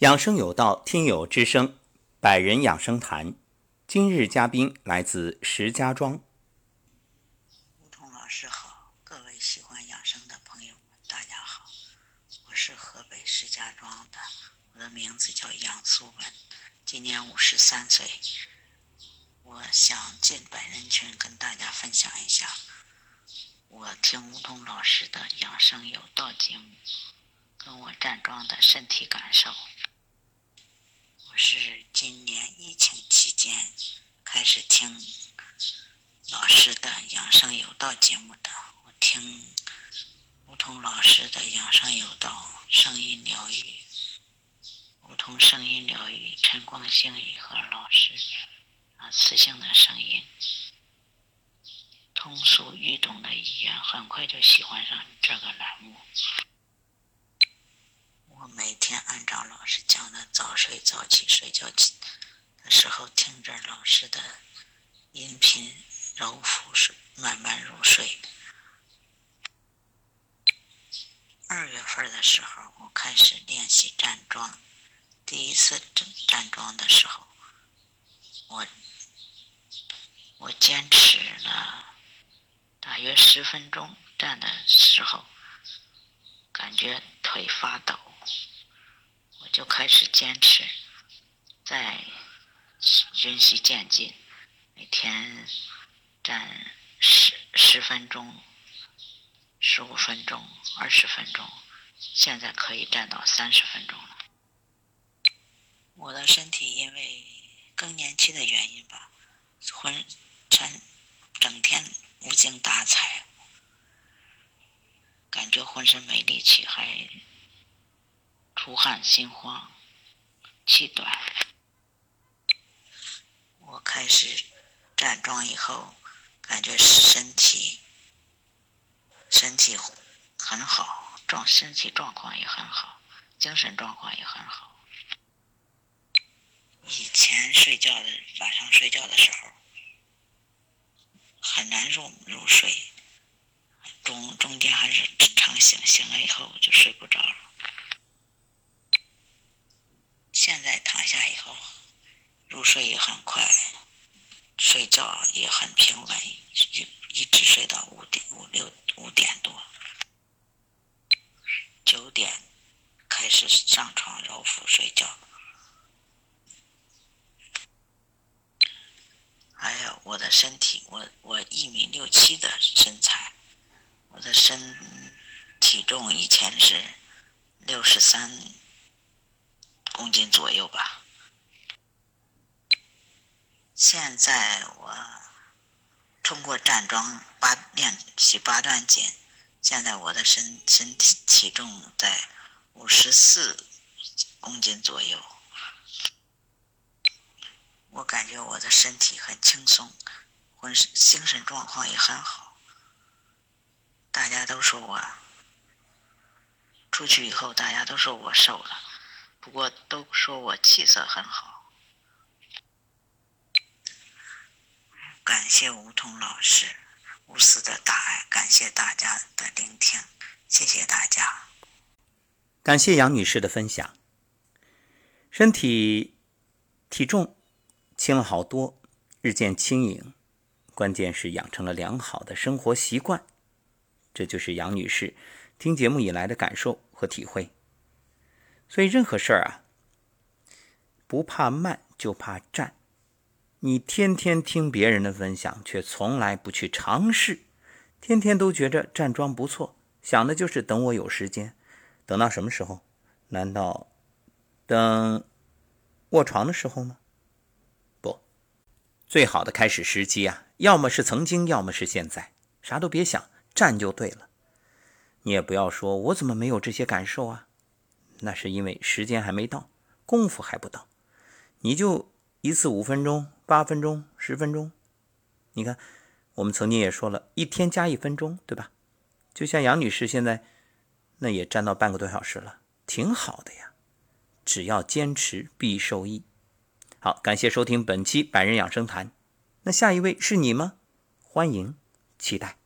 养生有道，听友之声，百人养生谈。今日嘉宾来自石家庄。吴桐老师好，各位喜欢养生的朋友们，大家好，我是河北石家庄的，我的名字叫杨素文，今年五十三岁。我想进百人群跟大家分享一下，我听吴桐老师的养生有道节目，跟我站桩的身体感受。是今年疫情期间开始听老师的《养生有道》节目的。我听梧桐老师的《养生有道》声音疗愈，梧桐声音疗愈，陈光星宇和老师啊磁性的声音，通俗易懂的语言，很快就喜欢上这个栏目。每天按照老师讲的早睡早起，睡觉起的时候听着老师的音频揉腹睡，慢慢入睡。二月份的时候，我开始练习站桩。第一次站站桩的时候，我我坚持了大约十分钟，站的时候感觉腿发抖。我就开始坚持，在循序渐进，每天站十十分钟、十五分钟、二十分钟，现在可以站到三十分钟了。我的身体因为更年期的原因吧，浑身整天无精打采，感觉浑身没力气，还。出汗、心慌、气短。我开始站桩以后，感觉身体身体很好，状身体状况也很好，精神状况也很好。以前睡觉的晚上睡觉的时候很难入入睡，中中间还是常醒，醒了以后就睡不着了。现在躺下以后，入睡也很快，睡觉也很平稳，一一直睡到五点五六五点多，九点开始上床揉腹睡觉。哎呀，我的身体，我我一米六七的身材，我的身体重以前是六十三。公斤左右吧。现在我通过站桩八练习八段锦，现在我的身身体体重在五十四公斤左右。我感觉我的身体很轻松，浑身精神状况也很好。大家都说我出去以后，大家都说我瘦了。不过都说我气色很好，感谢梧桐老师无私的大爱，感谢大家的聆听，谢谢大家。感谢杨女士的分享，身体体重轻了好多，日渐轻盈，关键是养成了良好的生活习惯，这就是杨女士听节目以来的感受和体会。所以，任何事儿啊，不怕慢，就怕站。你天天听别人的分享，却从来不去尝试，天天都觉着站桩不错，想的就是等我有时间，等到什么时候？难道等卧床的时候吗？不，最好的开始时机啊，要么是曾经，要么是现在，啥都别想，站就对了。你也不要说我怎么没有这些感受啊。那是因为时间还没到，功夫还不到，你就一次五分钟、八分钟、十分钟，你看，我们曾经也说了一天加一分钟，对吧？就像杨女士现在，那也站到半个多小时了，挺好的呀。只要坚持必受益。好，感谢收听本期百人养生谈。那下一位是你吗？欢迎，期待。